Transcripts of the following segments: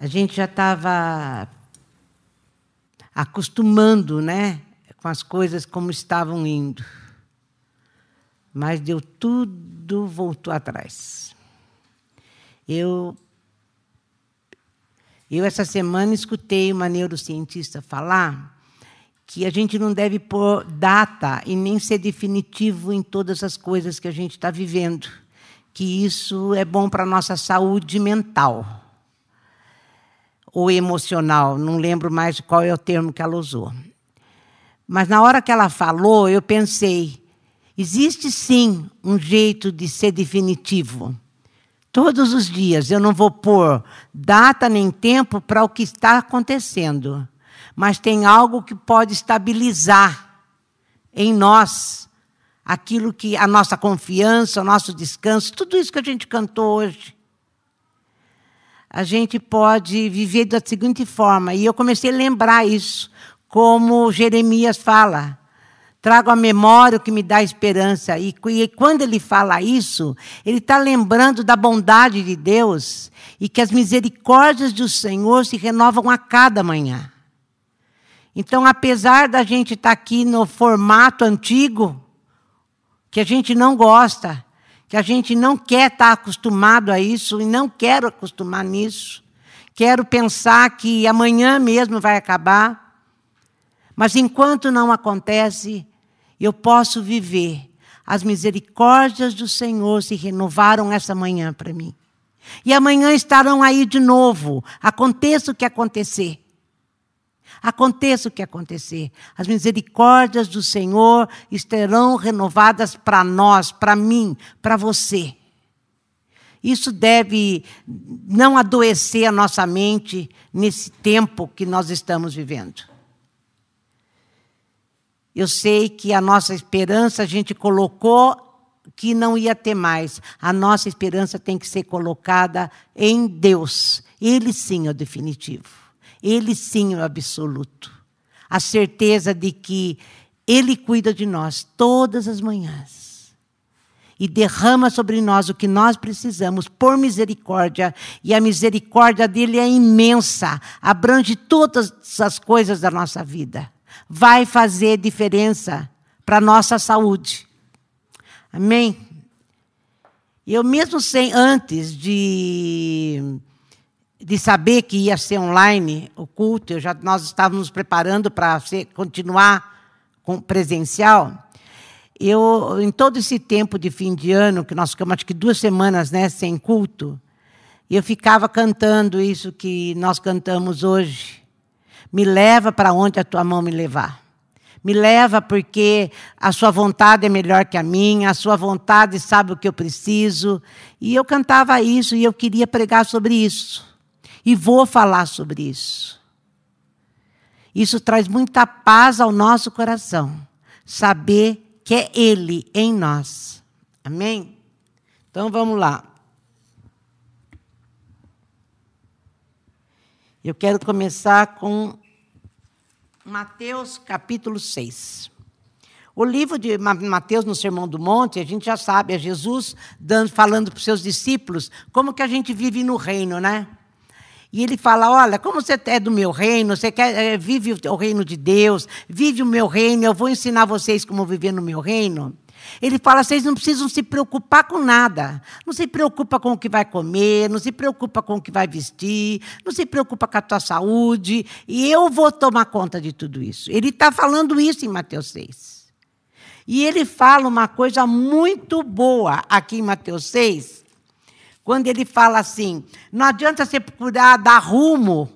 a gente já estava acostumando, né, com as coisas como estavam indo. Mas deu tudo voltou atrás. Eu eu essa semana escutei uma neurocientista falar que a gente não deve pôr data e nem ser definitivo em todas as coisas que a gente está vivendo, que isso é bom para a nossa saúde mental ou emocional, não lembro mais qual é o termo que ela usou. Mas na hora que ela falou, eu pensei: existe sim um jeito de ser definitivo. Todos os dias eu não vou pôr data nem tempo para o que está acontecendo, mas tem algo que pode estabilizar em nós aquilo que a nossa confiança, o nosso descanso, tudo isso que a gente cantou hoje a gente pode viver da seguinte forma. E eu comecei a lembrar isso, como Jeremias fala. Trago a memória o que me dá esperança. E, e quando ele fala isso, ele está lembrando da bondade de Deus e que as misericórdias do Senhor se renovam a cada manhã. Então, apesar da gente estar tá aqui no formato antigo, que a gente não gosta, que a gente não quer estar acostumado a isso e não quero acostumar nisso. Quero pensar que amanhã mesmo vai acabar. Mas enquanto não acontece, eu posso viver. As misericórdias do Senhor se renovaram essa manhã para mim. E amanhã estarão aí de novo, aconteça o que acontecer. Aconteça o que acontecer, as misericórdias do Senhor estarão renovadas para nós, para mim, para você. Isso deve não adoecer a nossa mente nesse tempo que nós estamos vivendo. Eu sei que a nossa esperança a gente colocou que não ia ter mais. A nossa esperança tem que ser colocada em Deus. Ele sim é o definitivo. Ele sim é o absoluto. A certeza de que Ele cuida de nós todas as manhãs e derrama sobre nós o que nós precisamos por misericórdia, e a misericórdia dele é imensa, abrange todas as coisas da nossa vida. Vai fazer diferença para a nossa saúde. Amém? Eu mesmo sem antes de de saber que ia ser online o culto, já, nós estávamos preparando para continuar com presencial. Eu, em todo esse tempo de fim de ano, que nós ficamos acho que duas semanas né, sem culto, eu ficava cantando isso que nós cantamos hoje. Me leva para onde a tua mão me levar. Me leva porque a sua vontade é melhor que a minha, a sua vontade sabe o que eu preciso. E eu cantava isso e eu queria pregar sobre isso. E vou falar sobre isso. Isso traz muita paz ao nosso coração. Saber que é Ele em nós. Amém? Então vamos lá. Eu quero começar com Mateus capítulo 6. O livro de Mateus no Sermão do Monte, a gente já sabe, é Jesus dando, falando para os seus discípulos como que a gente vive no reino, né? E ele fala: Olha, como você é do meu reino, você quer, é, vive o reino de Deus, vive o meu reino, eu vou ensinar vocês como viver no meu reino. Ele fala: vocês não precisam se preocupar com nada. Não se preocupa com o que vai comer, não se preocupa com o que vai vestir, não se preocupa com a tua saúde, e eu vou tomar conta de tudo isso. Ele está falando isso em Mateus 6. E ele fala uma coisa muito boa aqui em Mateus 6, quando ele fala assim: não adianta você procurar dar rumo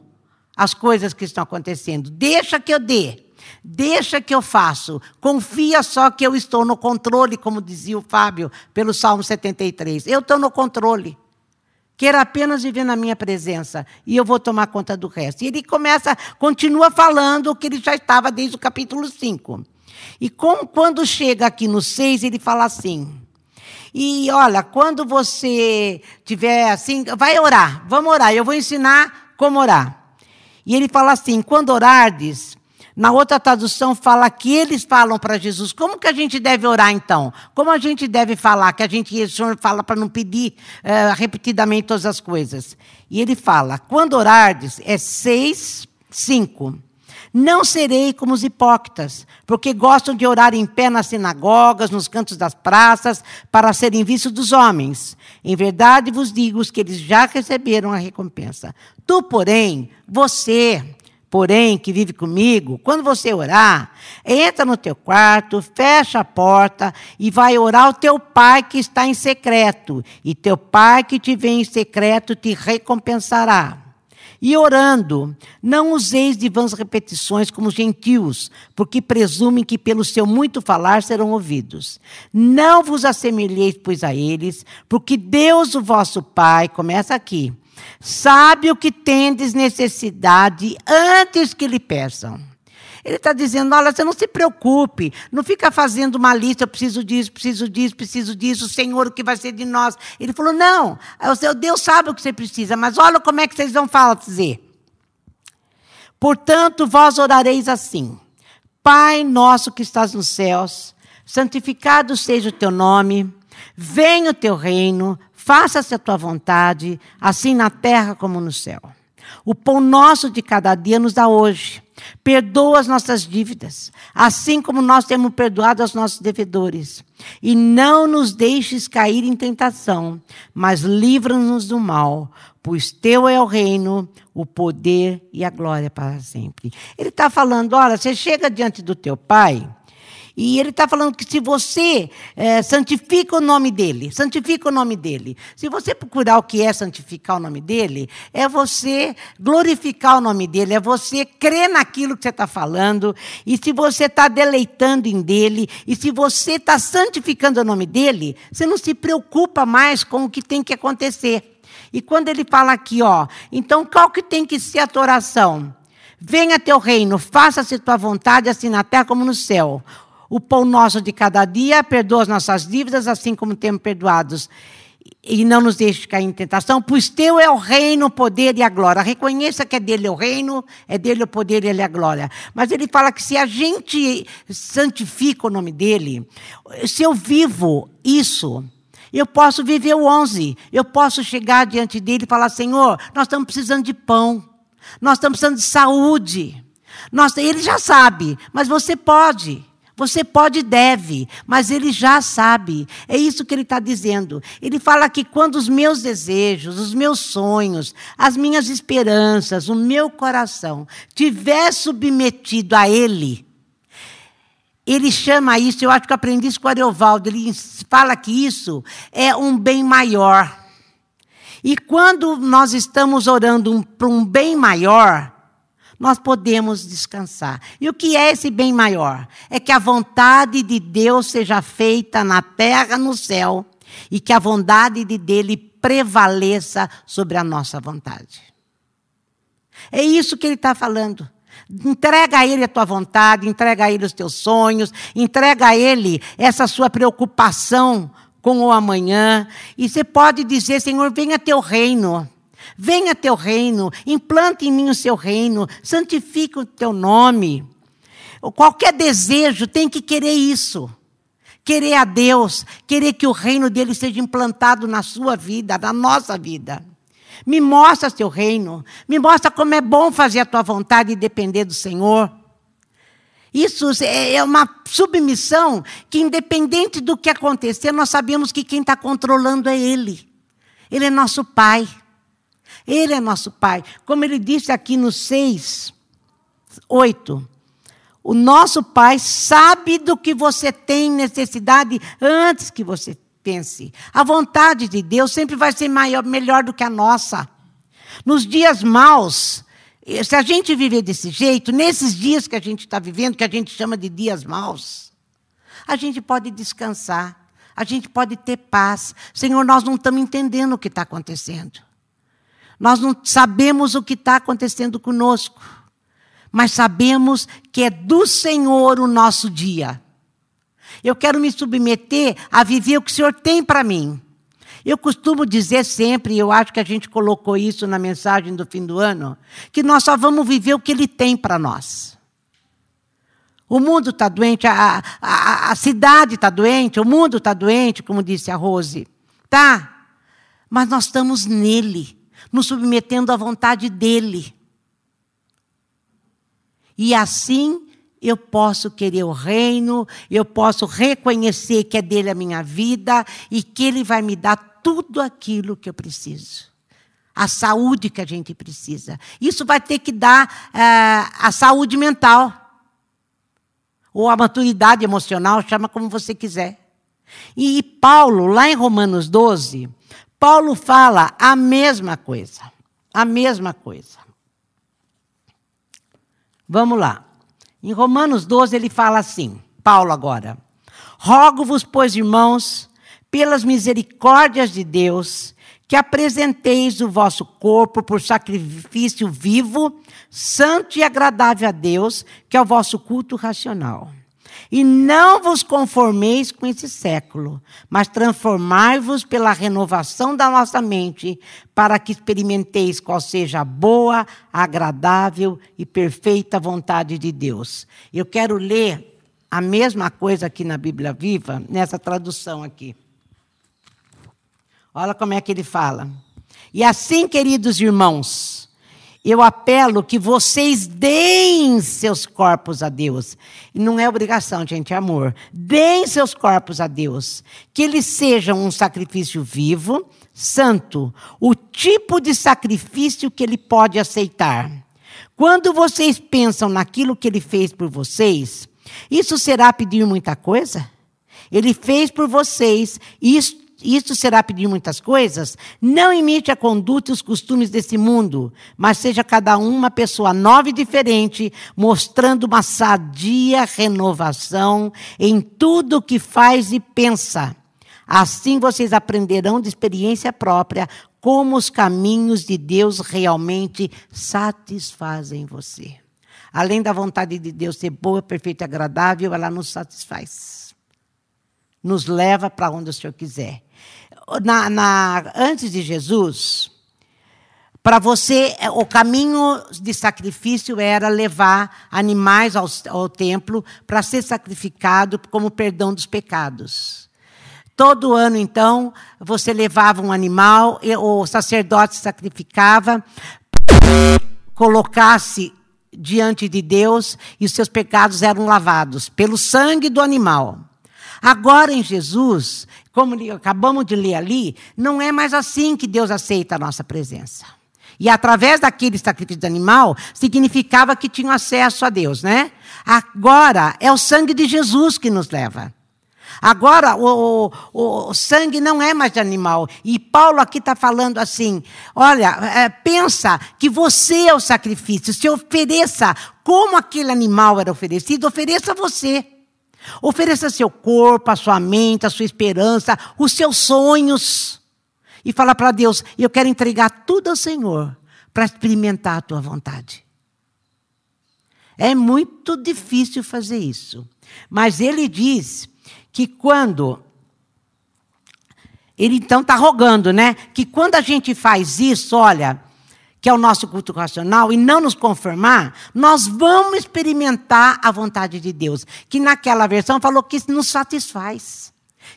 às coisas que estão acontecendo. Deixa que eu dê. Deixa que eu faço. Confia só que eu estou no controle, como dizia o Fábio, pelo Salmo 73. Eu estou no controle. Quero apenas viver na minha presença e eu vou tomar conta do resto. E ele começa, continua falando o que ele já estava desde o capítulo 5. E com, quando chega aqui no 6, ele fala assim: e olha, quando você tiver assim, vai orar, vamos orar, eu vou ensinar como orar. E ele fala assim: quando orardes, Na outra tradução fala que eles falam para Jesus. Como que a gente deve orar então? Como a gente deve falar? Que a gente, o Senhor fala para não pedir uh, repetidamente todas as coisas. E ele fala: quando orardes, é seis, cinco. Não serei como os hipócritas, porque gostam de orar em pé nas sinagogas, nos cantos das praças, para serem vistos dos homens. Em verdade vos digo que eles já receberam a recompensa. Tu, porém, você, porém, que vive comigo, quando você orar, entra no teu quarto, fecha a porta e vai orar ao teu pai que está em secreto. E teu pai que te vê em secreto te recompensará. E orando, não useis de vãs repetições como gentios, porque presumem que pelo seu muito falar serão ouvidos. Não vos assemelheis, pois, a eles, porque Deus, o vosso Pai, começa aqui, sabe o que tendes necessidade antes que lhe peçam. Ele está dizendo: olha, você não se preocupe, não fica fazendo uma lista, eu preciso disso, preciso disso, preciso disso, Senhor, o que vai ser de nós? Ele falou: não, o seu Deus sabe o que você precisa, mas olha como é que vocês vão fazer. Portanto, vós orareis assim: Pai nosso que estás nos céus, santificado seja o teu nome, venha o teu reino, faça-se a tua vontade, assim na terra como no céu. O pão nosso de cada dia nos dá hoje. Perdoa as nossas dívidas, assim como nós temos perdoado aos nossos devedores. E não nos deixes cair em tentação, mas livra-nos do mal, pois teu é o reino, o poder e a glória para sempre. Ele está falando: olha, você chega diante do teu pai e ele está falando que se você é, santifica o nome dele, santifica o nome dele. Se você procurar o que é santificar o nome dele, é você glorificar o nome dele, é você crer naquilo que você está falando, e se você está deleitando em dele, e se você está santificando o nome dele, você não se preocupa mais com o que tem que acontecer. E quando ele fala aqui, ó, então qual que tem que ser a tua oração? Venha teu reino, faça-se tua vontade, assim na terra como no céu. O pão nosso de cada dia, perdoa as nossas dívidas, assim como temos perdoados. E não nos deixe cair em tentação, pois teu é o reino, o poder e a glória. Reconheça que é dele o reino, é dele o poder e ele é a glória. Mas ele fala que se a gente santifica o nome dele, se eu vivo isso, eu posso viver o 11. Eu posso chegar diante dele e falar: Senhor, nós estamos precisando de pão. Nós estamos precisando de saúde. Nós, ele já sabe, mas você pode. Você pode e deve, mas ele já sabe. É isso que ele está dizendo. Ele fala que quando os meus desejos, os meus sonhos, as minhas esperanças, o meu coração tiver submetido a ele, ele chama isso, eu acho que aprendi isso com Ariovaldo, ele fala que isso é um bem maior. E quando nós estamos orando um, para um bem maior, nós podemos descansar. E o que é esse bem maior? É que a vontade de Deus seja feita na terra, no céu, e que a vontade de dele prevaleça sobre a nossa vontade. É isso que ele está falando. Entrega a Ele a tua vontade, entrega a Ele os teus sonhos, entrega a Ele essa sua preocupação com o amanhã. E você pode dizer: Senhor, venha teu reino. Venha teu reino, implante em mim o seu reino, santifique o teu nome. Qualquer desejo tem que querer isso. Querer a Deus, querer que o reino dele seja implantado na sua vida, na nossa vida. Me mostra seu reino, me mostra como é bom fazer a tua vontade e depender do Senhor. Isso é uma submissão que, independente do que acontecer, nós sabemos que quem está controlando é Ele. Ele é nosso Pai. Ele é nosso Pai. Como ele disse aqui no 6, 8. O nosso Pai sabe do que você tem necessidade antes que você pense. A vontade de Deus sempre vai ser maior, melhor do que a nossa. Nos dias maus, se a gente viver desse jeito, nesses dias que a gente está vivendo, que a gente chama de dias maus, a gente pode descansar, a gente pode ter paz. Senhor, nós não estamos entendendo o que está acontecendo. Nós não sabemos o que está acontecendo conosco, mas sabemos que é do Senhor o nosso dia. Eu quero me submeter a viver o que o Senhor tem para mim. Eu costumo dizer sempre, e eu acho que a gente colocou isso na mensagem do fim do ano, que nós só vamos viver o que Ele tem para nós. O mundo está doente, a, a, a cidade está doente, o mundo está doente, como disse a Rose. Tá. Mas nós estamos nele, nos submetendo à vontade dele. E assim eu posso querer o reino, eu posso reconhecer que é dele a minha vida e que ele vai me dar tudo aquilo que eu preciso. A saúde que a gente precisa. Isso vai ter que dar é, a saúde mental. Ou a maturidade emocional, chama como você quiser. E Paulo, lá em Romanos 12, Paulo fala a mesma coisa. A mesma coisa. Vamos lá. Em Romanos 12 ele fala assim, Paulo agora: Rogo-vos, pois, irmãos, pelas misericórdias de Deus, que apresenteis o vosso corpo por sacrifício vivo, santo e agradável a Deus, que é o vosso culto racional. E não vos conformeis com esse século, mas transformai-vos pela renovação da nossa mente, para que experimenteis qual seja a boa, agradável e perfeita vontade de Deus. Eu quero ler a mesma coisa aqui na Bíblia Viva, nessa tradução aqui. Olha como é que ele fala. E assim, queridos irmãos, eu apelo que vocês deem seus corpos a Deus. Não é obrigação, gente, é amor. Deem seus corpos a Deus. Que eles sejam um sacrifício vivo, santo, o tipo de sacrifício que ele pode aceitar. Quando vocês pensam naquilo que ele fez por vocês, isso será pedir muita coisa? Ele fez por vocês, isto isto será pedir muitas coisas, não imite a conduta e os costumes desse mundo, mas seja cada um uma pessoa nova e diferente, mostrando uma sadia renovação em tudo o que faz e pensa. Assim vocês aprenderão de experiência própria como os caminhos de Deus realmente satisfazem você. Além da vontade de Deus ser boa, perfeita e agradável, ela nos satisfaz. Nos leva para onde o Senhor quiser na, na, antes de Jesus, para você, é, o caminho de sacrifício era levar animais ao, ao templo para ser sacrificado como perdão dos pecados. Todo ano, então, você levava um animal, o sacerdote sacrificava, colocasse diante de Deus e os seus pecados eram lavados pelo sangue do animal. Agora em Jesus, como acabamos de ler ali, não é mais assim que Deus aceita a nossa presença. E através daquele sacrifício de animal, significava que tinham acesso a Deus, né? Agora é o sangue de Jesus que nos leva. Agora, o, o, o, sangue não é mais de animal. E Paulo aqui está falando assim: olha, é, pensa que você é o sacrifício, se ofereça como aquele animal era oferecido, ofereça você. Ofereça seu corpo, a sua mente, a sua esperança, os seus sonhos. E fala para Deus: eu quero entregar tudo ao Senhor para experimentar a tua vontade. É muito difícil fazer isso. Mas ele diz que quando. Ele então está rogando, né? Que quando a gente faz isso, olha, que é o nosso culto racional, e não nos conformar, nós vamos experimentar a vontade de Deus, que naquela versão falou que nos satisfaz,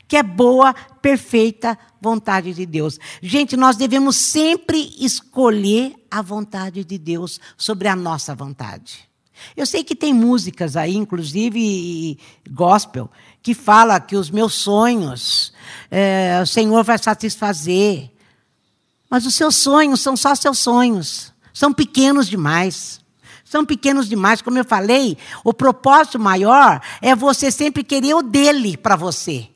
que é boa, perfeita vontade de Deus. Gente, nós devemos sempre escolher a vontade de Deus sobre a nossa vontade. Eu sei que tem músicas aí, inclusive gospel, que fala que os meus sonhos é, o Senhor vai satisfazer. Mas os seus sonhos são só seus sonhos. São pequenos demais. São pequenos demais. Como eu falei, o propósito maior é você sempre querer o dele para você.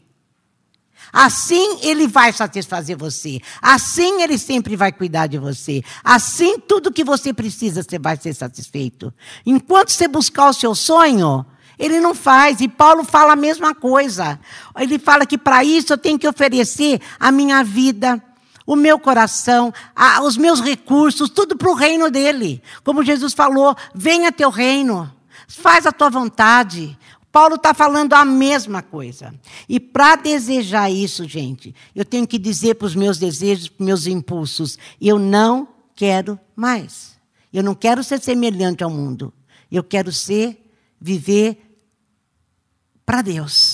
Assim ele vai satisfazer você. Assim ele sempre vai cuidar de você. Assim tudo que você precisa você vai ser satisfeito. Enquanto você buscar o seu sonho, ele não faz. E Paulo fala a mesma coisa. Ele fala que para isso eu tenho que oferecer a minha vida o meu coração, a, os meus recursos, tudo para o reino dele. Como Jesus falou: venha teu reino, faz a tua vontade. Paulo está falando a mesma coisa. E para desejar isso, gente, eu tenho que dizer para os meus desejos, para os meus impulsos: eu não quero mais. Eu não quero ser semelhante ao mundo. Eu quero ser, viver para Deus.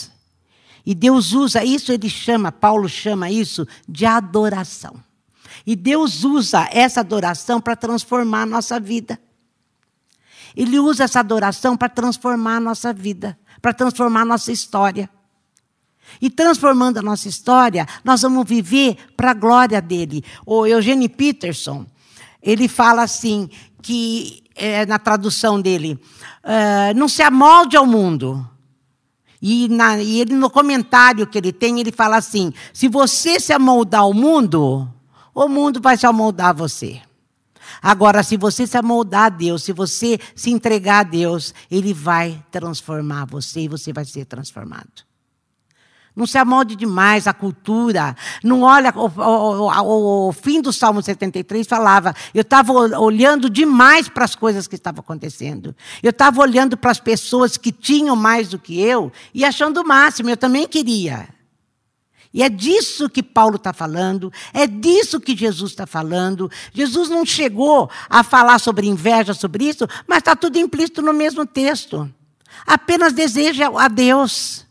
E Deus usa isso, ele chama, Paulo chama isso de adoração. E Deus usa essa adoração para transformar a nossa vida. Ele usa essa adoração para transformar a nossa vida, para transformar a nossa história. E transformando a nossa história, nós vamos viver para a glória dele. O Eugene Peterson, ele fala assim, que é, na tradução dele, uh, não se amolde ao mundo. E, na, e ele, no comentário que ele tem, ele fala assim: se você se amoldar ao mundo, o mundo vai se amoldar a você. Agora, se você se amoldar a Deus, se você se entregar a Deus, Ele vai transformar você e você vai ser transformado. Não se amolde demais a cultura. Não olha. O, fim do Salmo 73 falava: eu estava olhando demais para as coisas que estavam acontecendo. Eu estava olhando para as pessoas que tinham mais do que eu e achando o máximo. Eu também queria. E é disso que Paulo está falando, é disso que Jesus está falando. Jesus não chegou a falar sobre inveja, sobre isso, mas está tudo implícito no mesmo texto. Apenas deseja a Deus.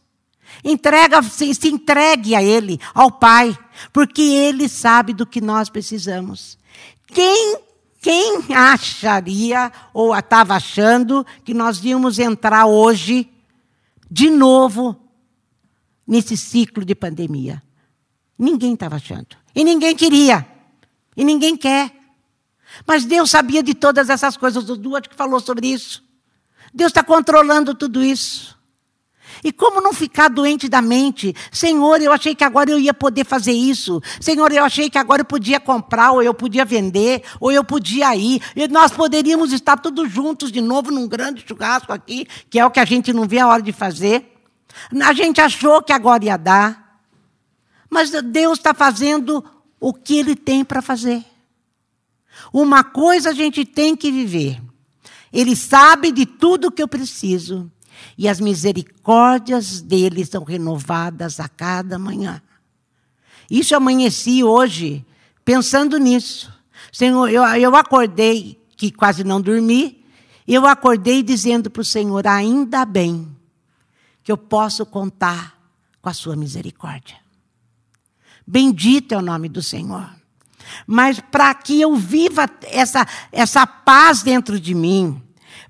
Entrega, se, se entregue a Ele, ao Pai, porque Ele sabe do que nós precisamos. Quem quem acharia ou estava achando que nós íamos entrar hoje de novo nesse ciclo de pandemia? Ninguém estava achando. E ninguém queria. E ninguém quer. Mas Deus sabia de todas essas coisas. O Duarte que falou sobre isso. Deus está controlando tudo isso. E como não ficar doente da mente? Senhor, eu achei que agora eu ia poder fazer isso. Senhor, eu achei que agora eu podia comprar, ou eu podia vender, ou eu podia ir. E nós poderíamos estar todos juntos de novo num grande churrasco aqui, que é o que a gente não vê a hora de fazer. A gente achou que agora ia dar. Mas Deus está fazendo o que Ele tem para fazer. Uma coisa a gente tem que viver. Ele sabe de tudo que eu preciso e as misericórdias dele são renovadas a cada manhã. Isso amanheci hoje pensando nisso. Senhor, eu, eu acordei, que quase não dormi, eu acordei dizendo para o Senhor: ainda bem que eu posso contar com a sua misericórdia. Bendito é o nome do Senhor. Mas para que eu viva essa, essa paz dentro de mim,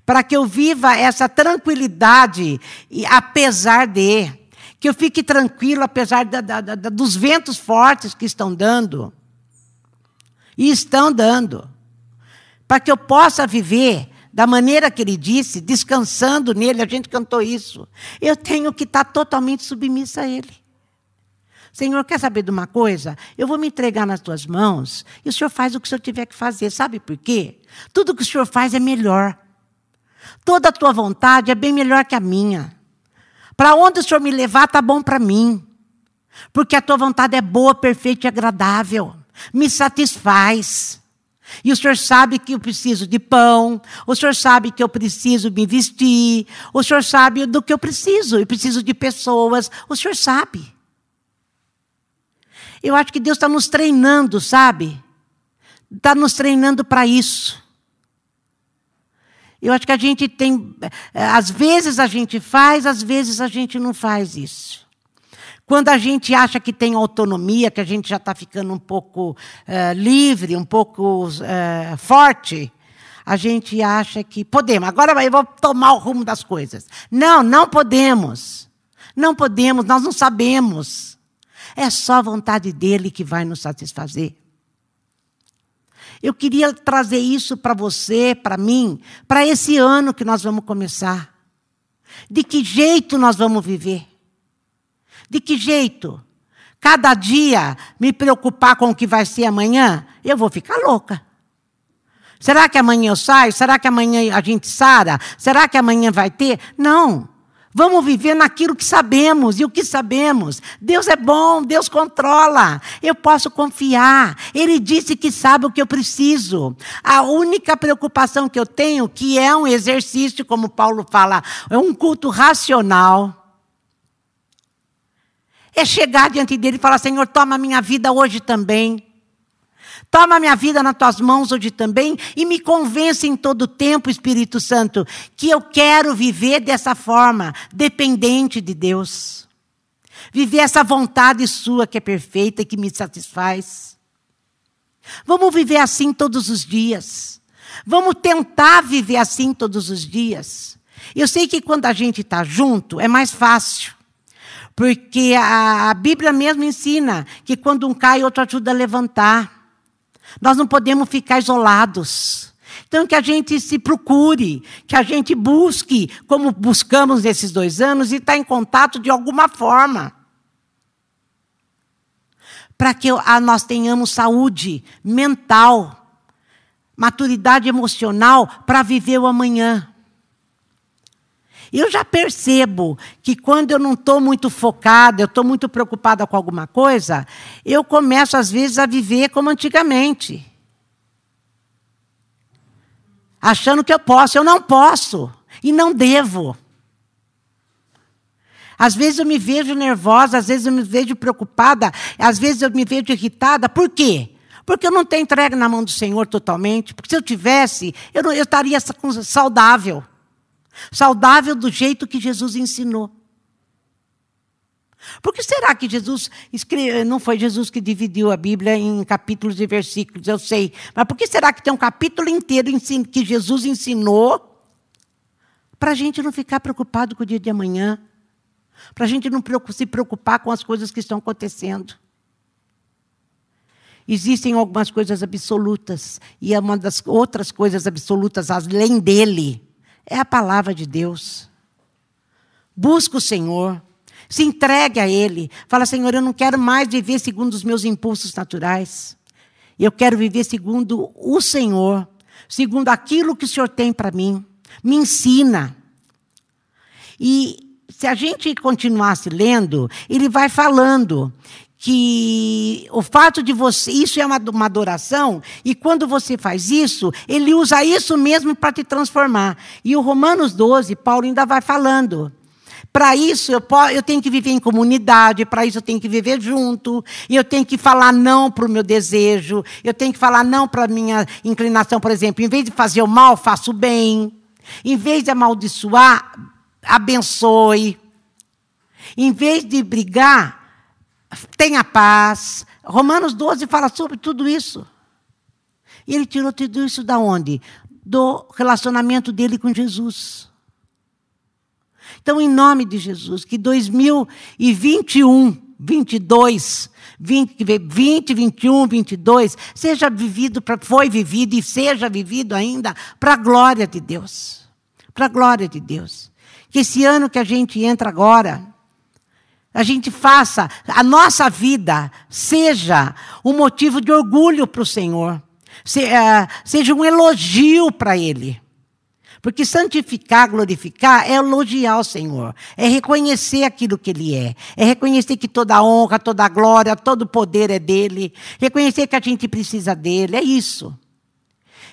para que eu viva essa tranquilidade, apesar de, que eu fique tranquilo apesar da, da, da, dos ventos fortes que estão dando, e estão dando, para que eu possa viver da maneira que ele disse, descansando nele, a gente cantou isso. Eu tenho que estar totalmente submissa a ele. Senhor, quer saber de uma coisa? Eu vou me entregar nas tuas mãos e o Senhor faz o que o Senhor tiver que fazer. Sabe por quê? Tudo que o Senhor faz é melhor. Toda a tua vontade é bem melhor que a minha. Para onde o Senhor me levar, está bom para mim. Porque a tua vontade é boa, perfeita e agradável. Me satisfaz. E o Senhor sabe que eu preciso de pão, o Senhor sabe que eu preciso me vestir, o Senhor sabe do que eu preciso, eu preciso de pessoas, o Senhor sabe. Eu acho que Deus está nos treinando, sabe? Está nos treinando para isso. Eu acho que a gente tem. Eh, às vezes a gente faz, às vezes a gente não faz isso. Quando a gente acha que tem autonomia, que a gente já está ficando um pouco uh, livre, um pouco forte, a gente acha que podemos. Agora eu vou tomar o rumo das coisas. Não, não podemos. Não podemos, nós não sabemos. É só a vontade dele que vai nos satisfazer. Eu queria trazer isso para você, para mim, para esse ano que nós vamos começar. De que jeito nós vamos viver? De que jeito? Cada dia me preocupar com o que vai ser amanhã, eu vou ficar louca. Será que amanhã eu saio? Será que amanhã a gente sara? Será que amanhã vai ter? Não. Vamos viver naquilo que sabemos. E o que sabemos? Deus é bom, Deus controla. Eu posso confiar. Ele disse que sabe o que eu preciso. A única preocupação que eu tenho, que é um exercício, como Paulo fala, é um culto racional. É chegar diante dele e falar: Senhor, toma minha vida hoje também. Toma minha vida nas tuas mãos hoje também e me convence em todo tempo, Espírito Santo, que eu quero viver dessa forma, dependente de Deus. Viver essa vontade sua que é perfeita e que me satisfaz. Vamos viver assim todos os dias. Vamos tentar viver assim todos os dias. Eu sei que quando a gente está junto é mais fácil. Porque a, a Bíblia mesmo ensina que quando um cai, outro ajuda a levantar. Nós não podemos ficar isolados. Então, que a gente se procure, que a gente busque, como buscamos nesses dois anos, e estar tá em contato de alguma forma. Para que nós tenhamos saúde mental, maturidade emocional para viver o amanhã. Eu já percebo que quando eu não estou muito focada, eu estou muito preocupada com alguma coisa, eu começo às vezes a viver como antigamente. Achando que eu posso, eu não posso e não devo. Às vezes eu me vejo nervosa, às vezes eu me vejo preocupada, às vezes eu me vejo irritada. Por quê? Porque eu não tenho entregue na mão do Senhor totalmente. Porque se eu tivesse, eu, não, eu estaria saudável. Saudável do jeito que Jesus ensinou. Por que será que Jesus escreve, não foi Jesus que dividiu a Bíblia em capítulos e versículos, eu sei. Mas por que será que tem um capítulo inteiro que Jesus ensinou para a gente não ficar preocupado com o dia de amanhã? Para a gente não se preocupar com as coisas que estão acontecendo. Existem algumas coisas absolutas, e é uma das outras coisas absolutas, além dele, é a palavra de Deus. Busca o Senhor, se entregue a Ele. Fala, Senhor, eu não quero mais viver segundo os meus impulsos naturais. Eu quero viver segundo o Senhor, segundo aquilo que o Senhor tem para mim. Me ensina. E se a gente continuasse lendo, ele vai falando que o fato de você, isso é uma, uma adoração, e quando você faz isso, ele usa isso mesmo para te transformar. E o Romanos 12, Paulo ainda vai falando. Para isso, eu, eu, tenho que viver em comunidade, para isso, eu tenho que viver junto, e eu tenho que falar não para o meu desejo, eu tenho que falar não para a minha inclinação, por exemplo. Em vez de fazer o mal, faço o bem. Em vez de amaldiçoar, abençoe. Em vez de brigar, tenha paz. Romanos 12 fala sobre tudo isso. E ele tirou tudo isso da onde? Do relacionamento dele com Jesus. Então, em nome de Jesus, que 2021, 22, 20, 20 21, 22, seja vivido, foi vivido e seja vivido ainda para a glória de Deus. Para a glória de Deus. Que esse ano que a gente entra agora, a gente faça, a nossa vida seja um motivo de orgulho para o Senhor, se, uh, seja um elogio para Ele. Porque santificar, glorificar é elogiar o Senhor, é reconhecer aquilo que Ele é, é reconhecer que toda honra, toda glória, todo poder é dele, reconhecer que a gente precisa dele, é isso.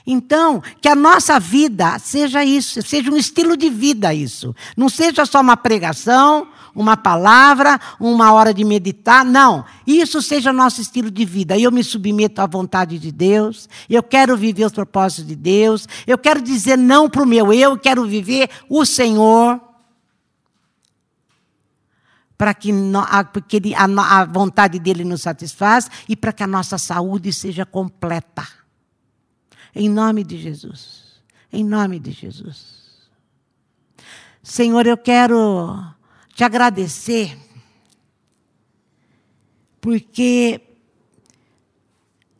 Então, que a nossa vida seja isso, seja um estilo de vida isso. Não seja só uma pregação, uma palavra, uma hora de meditar. Não. Isso seja nosso estilo de vida. Eu me submeto à vontade de Deus. Eu quero viver os propósitos de Deus. Eu quero dizer não para o meu eu. Quero viver o Senhor. Para que a vontade dele nos satisfaz e para que a nossa saúde seja completa. Em nome de Jesus. Em nome de Jesus. Senhor, eu quero te agradecer, porque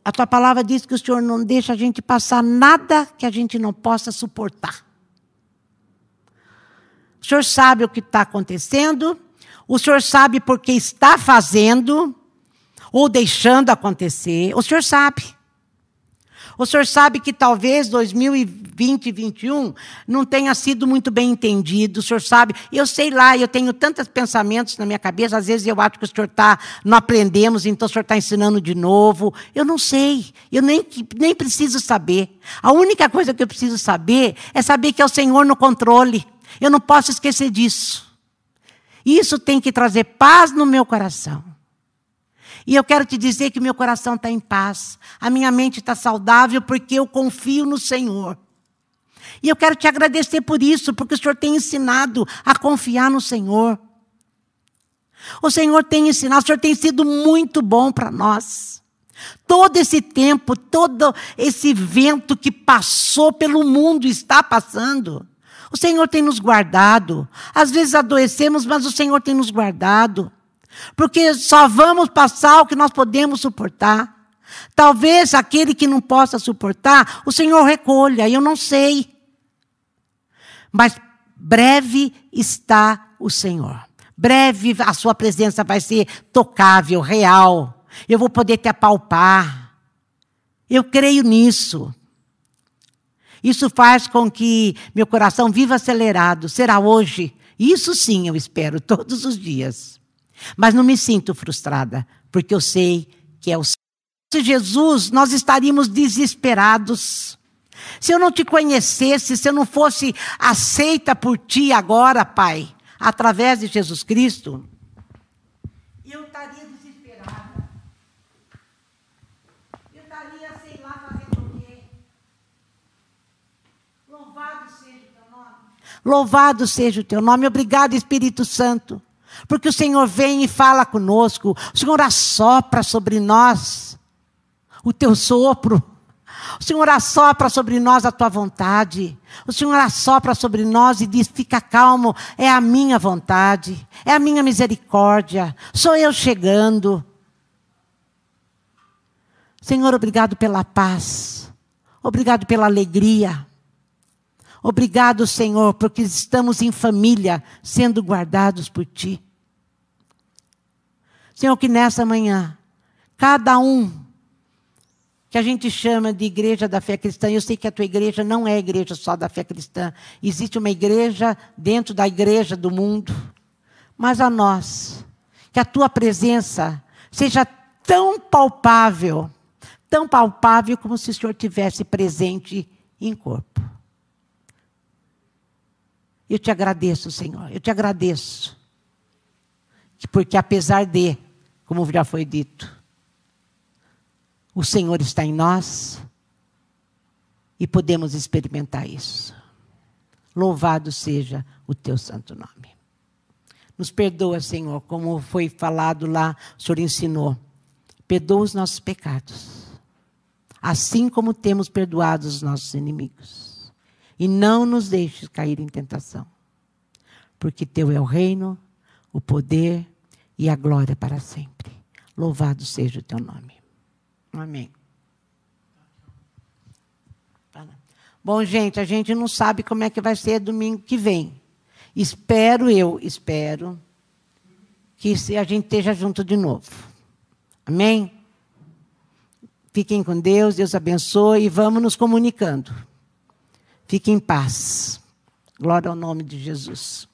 a tua palavra diz que o Senhor não deixa a gente passar nada que a gente não possa suportar. O Senhor sabe o que está acontecendo, o Senhor sabe porque está fazendo ou deixando acontecer, o Senhor sabe. O senhor sabe que talvez 2020 e 2021 não tenha sido muito bem entendido. O senhor sabe, eu sei lá, eu tenho tantos pensamentos na minha cabeça. Às vezes eu acho que o senhor está, não aprendemos, então o senhor está ensinando de novo. Eu não sei, eu nem, nem preciso saber. A única coisa que eu preciso saber é saber que é o Senhor no controle. Eu não posso esquecer disso. Isso tem que trazer paz no meu coração. E eu quero te dizer que meu coração está em paz, a minha mente está saudável porque eu confio no Senhor. E eu quero te agradecer por isso, porque o Senhor tem ensinado a confiar no Senhor. O Senhor tem ensinado, o Senhor tem sido muito bom para nós. Todo esse tempo, todo esse vento que passou pelo mundo está passando. O Senhor tem nos guardado. Às vezes adoecemos, mas o Senhor tem nos guardado. Porque só vamos passar o que nós podemos suportar. Talvez aquele que não possa suportar, o Senhor recolha, eu não sei. Mas breve está o Senhor. Breve a sua presença vai ser tocável, real. Eu vou poder te apalpar. Eu creio nisso. Isso faz com que meu coração viva acelerado. Será hoje? Isso sim eu espero todos os dias. Mas não me sinto frustrada, porque eu sei que é o Se Jesus, nós estaríamos desesperados. Se eu não te conhecesse, se eu não fosse aceita por ti agora, Pai, através de Jesus Cristo, eu estaria desesperada. Eu estaria, sei lá, fazendo o quê? Louvado seja o teu nome. Louvado seja o teu nome. Obrigado, Espírito Santo. Porque o Senhor vem e fala conosco, o Senhor assopra sobre nós o teu sopro. O Senhor assopra sobre nós a tua vontade. O Senhor assopra sobre nós e diz: fica calmo, é a minha vontade, é a minha misericórdia, sou eu chegando. Senhor, obrigado pela paz, obrigado pela alegria. Obrigado, Senhor, porque estamos em família, sendo guardados por Ti. Senhor, que nessa manhã, cada um que a gente chama de igreja da fé cristã, eu sei que a tua igreja não é a igreja só da fé cristã, existe uma igreja dentro da igreja do mundo, mas a nós, que a tua presença seja tão palpável, tão palpável como se o Senhor tivesse presente em corpo. Eu te agradeço, Senhor, eu te agradeço, porque apesar de como já foi dito. O Senhor está em nós e podemos experimentar isso. Louvado seja o teu santo nome. Nos perdoa, Senhor, como foi falado lá, o Senhor ensinou. Perdoa os nossos pecados, assim como temos perdoado os nossos inimigos. E não nos deixes cair em tentação, porque teu é o reino, o poder e a glória para sempre. Louvado seja o teu nome. Amém. Bom, gente, a gente não sabe como é que vai ser domingo que vem. Espero eu, espero que a gente esteja junto de novo. Amém? Fiquem com Deus, Deus abençoe e vamos nos comunicando. Fiquem em paz. Glória ao nome de Jesus.